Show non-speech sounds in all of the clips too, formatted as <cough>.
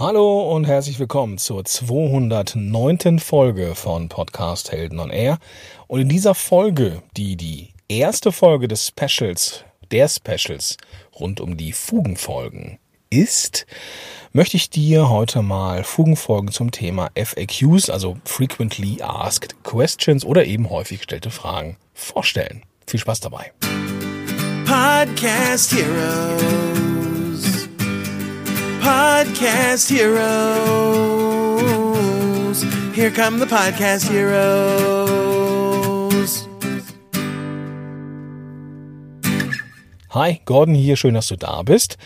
Hallo und herzlich willkommen zur 209. Folge von Podcast Helden on Air. Und in dieser Folge, die die erste Folge des Specials, der Specials rund um die Fugenfolgen ist, möchte ich dir heute mal Fugenfolgen zum Thema FAQs, also Frequently Asked Questions oder eben häufig gestellte Fragen vorstellen. Viel Spaß dabei. Podcast Heroes. Podcast Heroes. Here come the Podcast Heroes. Hi, Gordon hier, schön, dass du da bist.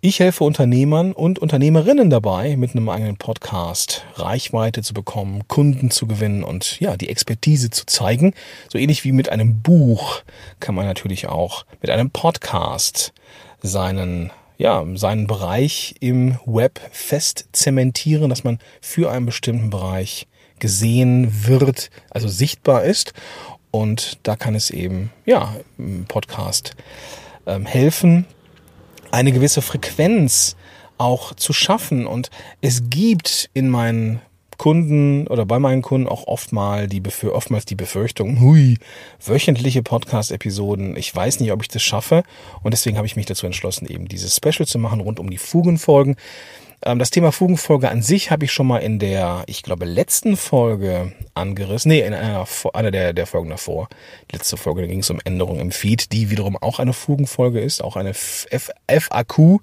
Ich helfe Unternehmern und Unternehmerinnen dabei, mit einem eigenen Podcast Reichweite zu bekommen, Kunden zu gewinnen und ja, die Expertise zu zeigen. So ähnlich wie mit einem Buch kann man natürlich auch mit einem Podcast seinen ja, seinen Bereich im Web fest zementieren, dass man für einen bestimmten Bereich gesehen wird, also sichtbar ist. Und da kann es eben, ja, im Podcast ähm, helfen, eine gewisse Frequenz auch zu schaffen. Und es gibt in meinen Kunden oder bei meinen Kunden auch oft mal die Befür oftmals die Befürchtung, hui, wöchentliche Podcast-Episoden, ich weiß nicht, ob ich das schaffe. Und deswegen habe ich mich dazu entschlossen, eben dieses Special zu machen rund um die Fugenfolgen. Ähm, das Thema Fugenfolge an sich habe ich schon mal in der, ich glaube, letzten Folge angerissen. Nee, in einer, einer der, der Folgen davor. Die letzte Folge, da ging es um Änderungen im Feed, die wiederum auch eine Fugenfolge ist, auch eine FAQ-Folge.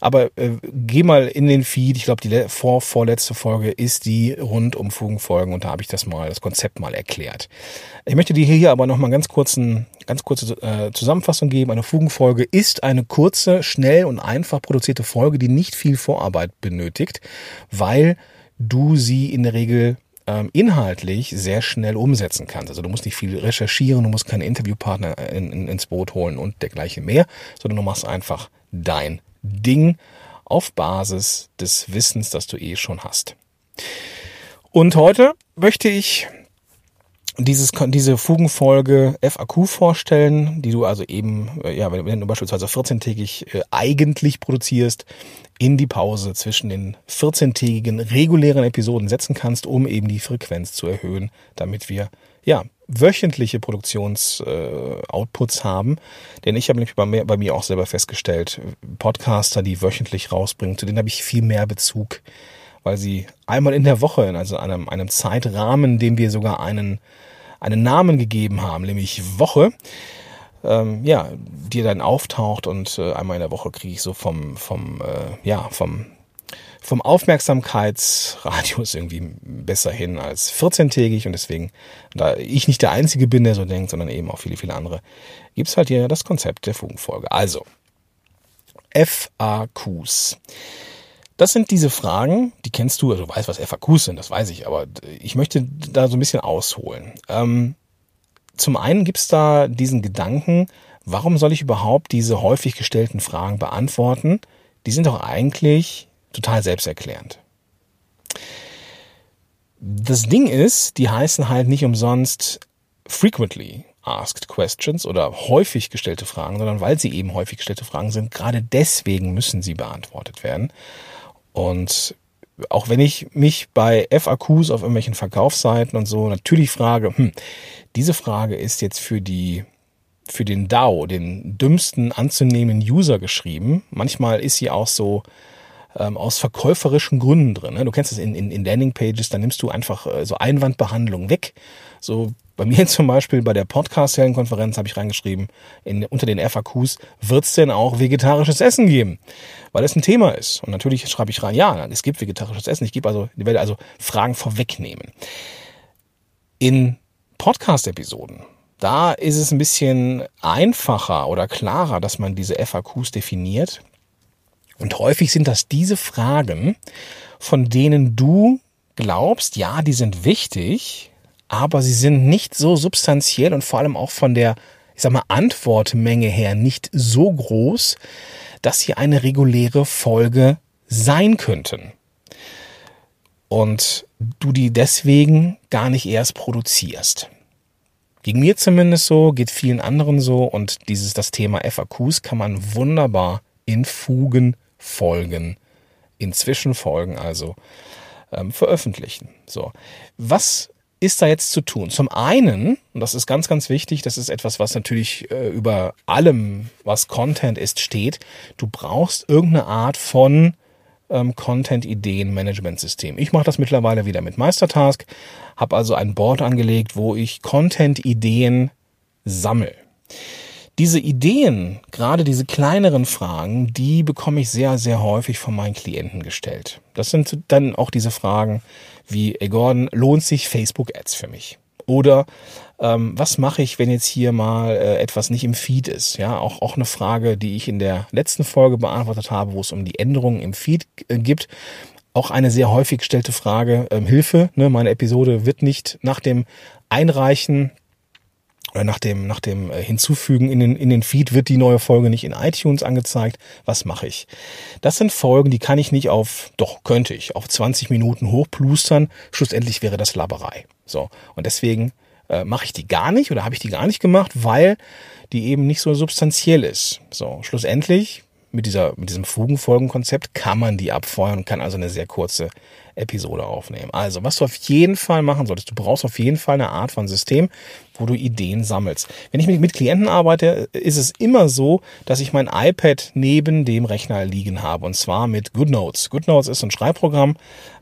Aber äh, geh mal in den Feed, ich glaube, die vor, vorletzte Folge ist die rund um Fugenfolgen und da habe ich das mal, das Konzept mal erklärt. Ich möchte dir hier aber noch mal ganz kurzen, ganz kurze äh, Zusammenfassung geben. Eine Fugenfolge ist eine kurze, schnell und einfach produzierte Folge, die nicht viel Vorarbeit benötigt, weil du sie in der Regel ähm, inhaltlich sehr schnell umsetzen kannst. Also du musst nicht viel recherchieren, du musst keinen Interviewpartner in, in, ins Boot holen und dergleichen mehr, sondern du machst einfach dein Ding auf Basis des Wissens, das du eh schon hast. Und heute möchte ich dieses, diese Fugenfolge FAQ vorstellen, die du also eben, äh, ja, wenn du beispielsweise 14-tägig äh, eigentlich produzierst, in die Pause zwischen den 14-tägigen regulären Episoden setzen kannst, um eben die Frequenz zu erhöhen, damit wir, ja, wöchentliche Produktionsoutputs äh, haben. Denn ich habe nämlich bei mir, bei mir auch selber festgestellt, Podcaster, die wöchentlich rausbringen, zu denen habe ich viel mehr Bezug, weil sie einmal in der Woche, also einem, einem Zeitrahmen, dem wir sogar einen einen Namen gegeben haben, nämlich Woche, ähm, ja, die dann auftaucht und äh, einmal in der Woche kriege ich so vom, vom, äh, ja, vom, vom Aufmerksamkeitsradius irgendwie besser hin als 14-tägig und deswegen, da ich nicht der Einzige bin, der so denkt, sondern eben auch viele, viele andere, gibt's halt hier das Konzept der Fugenfolge. Also, FAQs. Das sind diese Fragen, die kennst du, also du weißt, was FAQs sind, das weiß ich, aber ich möchte da so ein bisschen ausholen. Ähm, zum einen gibt's da diesen Gedanken, warum soll ich überhaupt diese häufig gestellten Fragen beantworten? Die sind doch eigentlich total selbsterklärend. Das Ding ist, die heißen halt nicht umsonst frequently asked questions oder häufig gestellte Fragen, sondern weil sie eben häufig gestellte Fragen sind, gerade deswegen müssen sie beantwortet werden. Und auch wenn ich mich bei FAQs auf irgendwelchen Verkaufsseiten und so natürlich frage, hm, diese Frage ist jetzt für die für den DAO, den dümmsten anzunehmenden User geschrieben. Manchmal ist sie auch so ähm, aus verkäuferischen Gründen drin. Ne? Du kennst es in, in, in Landingpages, da nimmst du einfach äh, so Einwandbehandlung weg. So bei mir <laughs> zum Beispiel bei der Podcast-Heldenkonferenz habe ich reingeschrieben, in, unter den FAQs, wird es denn auch vegetarisches Essen geben? Weil es ein Thema ist. Und natürlich schreibe ich rein, ja, es gibt vegetarisches Essen. Ich gebe also, werde also Fragen vorwegnehmen. In Podcast-Episoden, da ist es ein bisschen einfacher oder klarer, dass man diese FAQs definiert. Und häufig sind das diese Fragen, von denen du glaubst, ja, die sind wichtig, aber sie sind nicht so substanziell und vor allem auch von der, ich sag mal, Antwortmenge her nicht so groß, dass sie eine reguläre Folge sein könnten. Und du die deswegen gar nicht erst produzierst. Gegen mir zumindest so, geht vielen anderen so und dieses, das Thema FAQs kann man wunderbar in Fugen Folgen in Zwischenfolgen also ähm, veröffentlichen. So, was ist da jetzt zu tun? Zum einen, und das ist ganz, ganz wichtig, das ist etwas, was natürlich äh, über allem, was Content ist, steht. Du brauchst irgendeine Art von ähm, Content-Ideen-Management-System. Ich mache das mittlerweile wieder mit Meistertask, habe also ein Board angelegt, wo ich Content-Ideen sammle. Diese Ideen, gerade diese kleineren Fragen, die bekomme ich sehr, sehr häufig von meinen Klienten gestellt. Das sind dann auch diese Fragen wie, ey Gordon, lohnt sich Facebook-Ads für mich? Oder ähm, was mache ich, wenn jetzt hier mal äh, etwas nicht im Feed ist? Ja, auch, auch eine Frage, die ich in der letzten Folge beantwortet habe, wo es um die Änderungen im Feed äh, gibt. Auch eine sehr häufig gestellte Frage, ähm, Hilfe, ne, meine Episode wird nicht nach dem Einreichen oder nach dem, nach dem äh, Hinzufügen in den, in den Feed wird die neue Folge nicht in iTunes angezeigt. Was mache ich? Das sind Folgen, die kann ich nicht auf, doch könnte ich, auf 20 Minuten hochplustern. Schlussendlich wäre das Laberei. So. Und deswegen äh, mache ich die gar nicht oder habe ich die gar nicht gemacht, weil die eben nicht so substanziell ist. So. Schlussendlich mit dieser, mit diesem Fugenfolgenkonzept kann man die abfeuern und kann also eine sehr kurze Episode aufnehmen. Also, was du auf jeden Fall machen solltest, du brauchst auf jeden Fall eine Art von System, wo du Ideen sammelst. Wenn ich mit Klienten arbeite, ist es immer so, dass ich mein iPad neben dem Rechner liegen habe und zwar mit GoodNotes. GoodNotes ist ein Schreibprogramm,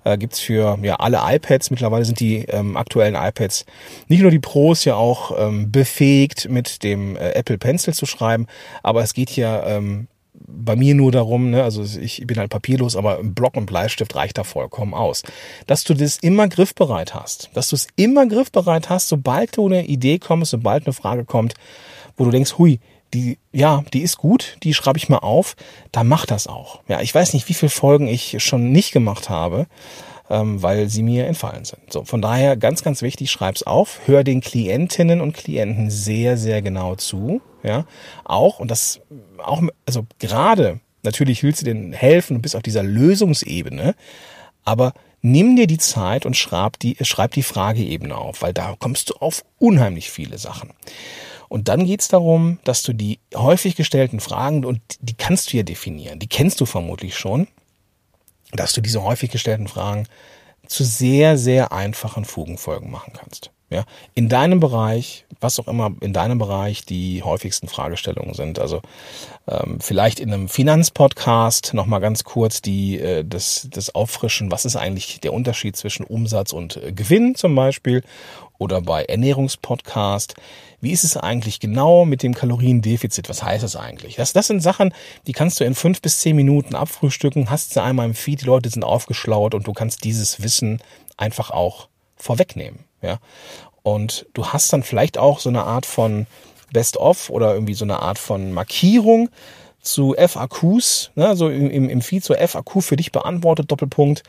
äh, gibt's für ja alle iPads. Mittlerweile sind die ähm, aktuellen iPads nicht nur die Pros ja auch ähm, befähigt, mit dem äh, Apple Pencil zu schreiben, aber es geht hier ähm, bei mir nur darum, ne, also ich bin halt papierlos, aber ein Block und Bleistift reicht da vollkommen aus. Dass du das immer griffbereit hast, dass du es immer griffbereit hast, sobald du eine Idee kommst, sobald eine Frage kommt, wo du denkst, hui, die, ja, die ist gut, die schreibe ich mal auf, dann mach das auch. Ja, ich weiß nicht, wie viele Folgen ich schon nicht gemacht habe, ähm, weil sie mir entfallen sind. So, von daher ganz, ganz wichtig, schreib's auf, hör den Klientinnen und Klienten sehr, sehr genau zu. Ja, auch, und das auch, also gerade, natürlich willst du denen helfen und bist auf dieser Lösungsebene, aber nimm dir die Zeit und schreib die, schreib die Frageebene auf, weil da kommst du auf unheimlich viele Sachen. Und dann geht's darum, dass du die häufig gestellten Fragen, und die kannst du ja definieren, die kennst du vermutlich schon, dass du diese häufig gestellten Fragen zu sehr, sehr einfachen Fugenfolgen machen kannst. Ja, in deinem Bereich, was auch immer in deinem Bereich die häufigsten Fragestellungen sind. Also ähm, vielleicht in einem Finanzpodcast nochmal ganz kurz die äh, das, das Auffrischen, was ist eigentlich der Unterschied zwischen Umsatz und äh, Gewinn zum Beispiel oder bei Ernährungspodcast. Wie ist es eigentlich genau mit dem Kaloriendefizit? Was heißt das eigentlich? Das, das sind Sachen, die kannst du in fünf bis zehn Minuten abfrühstücken, hast sie einmal im Feed, die Leute sind aufgeschlaut und du kannst dieses Wissen einfach auch vorwegnehmen. Ja. Und du hast dann vielleicht auch so eine Art von Best-of oder irgendwie so eine Art von Markierung zu FAQs, ne, so im, im Feed so FAQ für dich beantwortet, Doppelpunkt.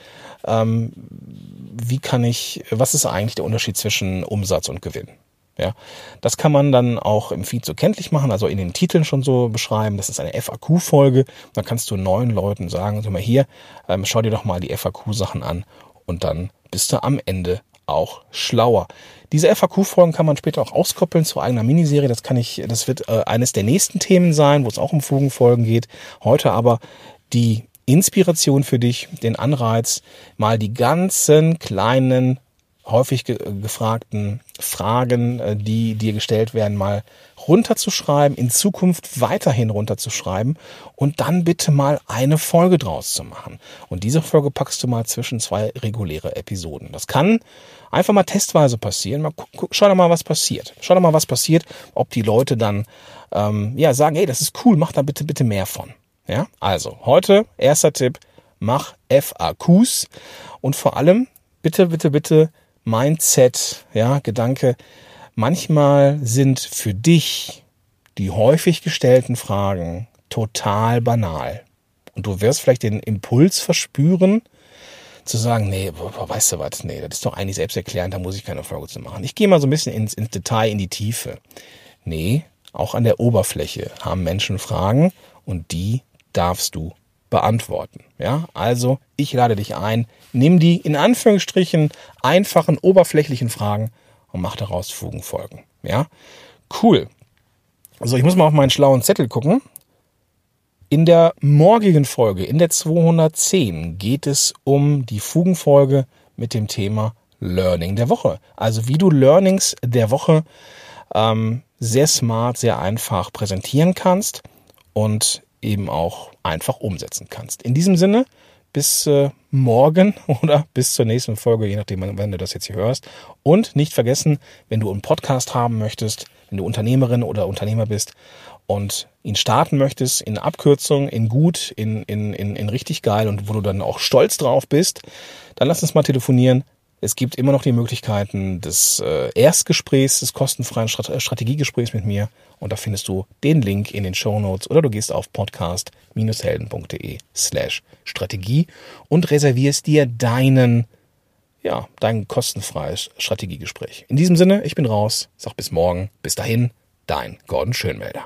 Ähm, wie kann ich, was ist eigentlich der Unterschied zwischen Umsatz und Gewinn? Ja, das kann man dann auch im Feed so kenntlich machen, also in den Titeln schon so beschreiben. Das ist eine FAQ-Folge. Da kannst du neuen Leuten sagen, sag mal hier, ähm, schau dir doch mal die FAQ-Sachen an und dann bist du am Ende auch schlauer. Diese FAQ-Folgen kann man später auch auskoppeln zu eigener Miniserie. Das kann ich, das wird äh, eines der nächsten Themen sein, wo es auch um Fugenfolgen geht. Heute aber die Inspiration für dich, den Anreiz, mal die ganzen kleinen häufig ge gefragten Fragen, äh, die dir gestellt werden, mal runterzuschreiben, in Zukunft weiterhin runterzuschreiben und dann bitte mal eine Folge draus zu machen. Und diese Folge packst du mal zwischen zwei reguläre Episoden. Das kann einfach mal testweise passieren. Mal guck, schau doch mal, was passiert. Schau doch mal, was passiert, ob die Leute dann ähm, ja sagen, hey, das ist cool, mach da bitte bitte mehr von. Ja, also heute erster Tipp, mach FAQs und vor allem bitte bitte bitte Mindset, ja, Gedanke, manchmal sind für dich die häufig gestellten Fragen total banal. Und du wirst vielleicht den Impuls verspüren, zu sagen, nee, weißt du was, nee, das ist doch eigentlich selbsterklärend, da muss ich keine Folge zu machen. Ich gehe mal so ein bisschen ins, ins Detail, in die Tiefe. Nee, auch an der Oberfläche haben Menschen Fragen und die darfst du beantworten. Ja, also ich lade dich ein, nimm die in Anführungsstrichen einfachen, oberflächlichen Fragen und mach daraus Fugenfolgen. Ja, cool. Also ich muss mal auf meinen schlauen Zettel gucken. In der morgigen Folge, in der 210, geht es um die Fugenfolge mit dem Thema Learning der Woche. Also wie du Learnings der Woche ähm, sehr smart, sehr einfach präsentieren kannst und eben auch einfach umsetzen kannst. In diesem Sinne, bis äh, morgen <laughs> oder bis zur nächsten Folge, je nachdem, wann du das jetzt hier hörst. Und nicht vergessen, wenn du einen Podcast haben möchtest, wenn du Unternehmerin oder Unternehmer bist und ihn starten möchtest, in Abkürzung, in gut, in, in, in, in richtig geil und wo du dann auch stolz drauf bist, dann lass uns mal telefonieren. Es gibt immer noch die Möglichkeiten des äh, Erstgesprächs, des kostenfreien Strat Strategiegesprächs mit mir. Und da findest du den Link in den Show Notes oder du gehst auf podcast-helden.de slash Strategie und reservierst dir deinen, ja, dein kostenfreies Strategiegespräch. In diesem Sinne, ich bin raus. Sag bis morgen. Bis dahin, dein Gordon Schönmelder.